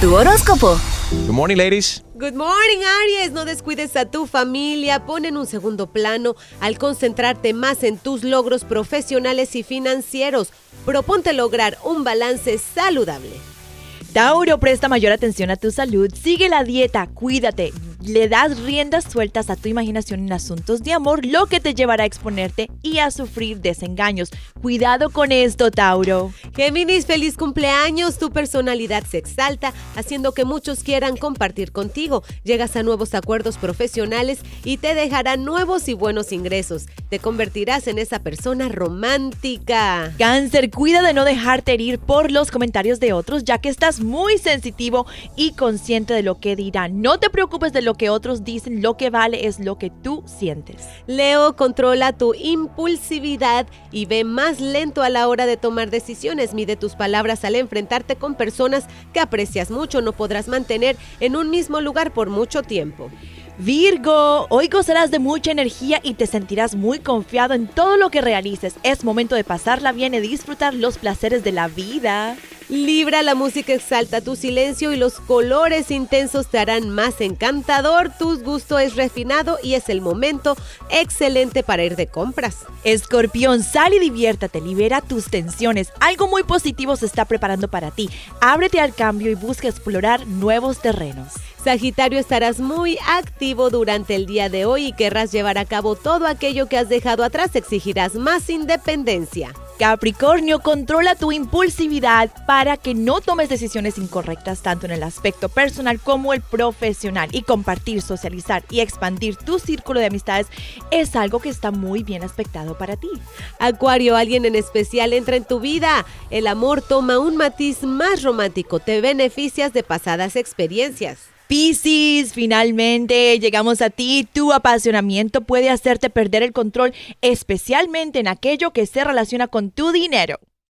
Tu horóscopo. Good morning, ladies. Good morning, Aries. No descuides a tu familia. Pon en un segundo plano al concentrarte más en tus logros profesionales y financieros. Proponte lograr un balance saludable. Tauro, presta mayor atención a tu salud, sigue la dieta, cuídate, le das riendas sueltas a tu imaginación en asuntos de amor, lo que te llevará a exponerte y a sufrir desengaños. Cuidado con esto, Tauro. Géminis, feliz cumpleaños. Tu personalidad se exalta, haciendo que muchos quieran compartir contigo. Llegas a nuevos acuerdos profesionales y te dejarán nuevos y buenos ingresos. Te convertirás en esa persona romántica. Cáncer, cuida de no dejarte herir por los comentarios de otros, ya que estás muy sensitivo y consciente de lo que dirán. No te preocupes de lo que otros dicen, lo que vale es lo que tú sientes. Leo, controla tu impulsividad y ve más lento a la hora de tomar decisiones. Mide tus palabras al enfrentarte con personas que aprecias mucho. No podrás mantener en un mismo lugar por mucho tiempo. Virgo, hoy gozarás de mucha energía y te sentirás muy confiado en todo lo que realices. Es momento de pasarla bien y disfrutar los placeres de la vida. Libra, la música exalta tu silencio y los colores intensos te harán más encantador. Tu gusto es refinado y es el momento excelente para ir de compras. Escorpión, sal y diviértate, libera tus tensiones. Algo muy positivo se está preparando para ti. Ábrete al cambio y busca explorar nuevos terrenos. Sagitario, estarás muy activo durante el día de hoy y querrás llevar a cabo todo aquello que has dejado atrás. Exigirás más independencia. Capricornio, controla tu impulsividad para que no tomes decisiones incorrectas tanto en el aspecto personal como el profesional. Y compartir, socializar y expandir tu círculo de amistades es algo que está muy bien aspectado para ti. Acuario, alguien en especial entra en tu vida. El amor toma un matiz más romántico. Te beneficias de pasadas experiencias. Piscis, finalmente llegamos a ti. Tu apasionamiento puede hacerte perder el control, especialmente en aquello que se relaciona con tu dinero.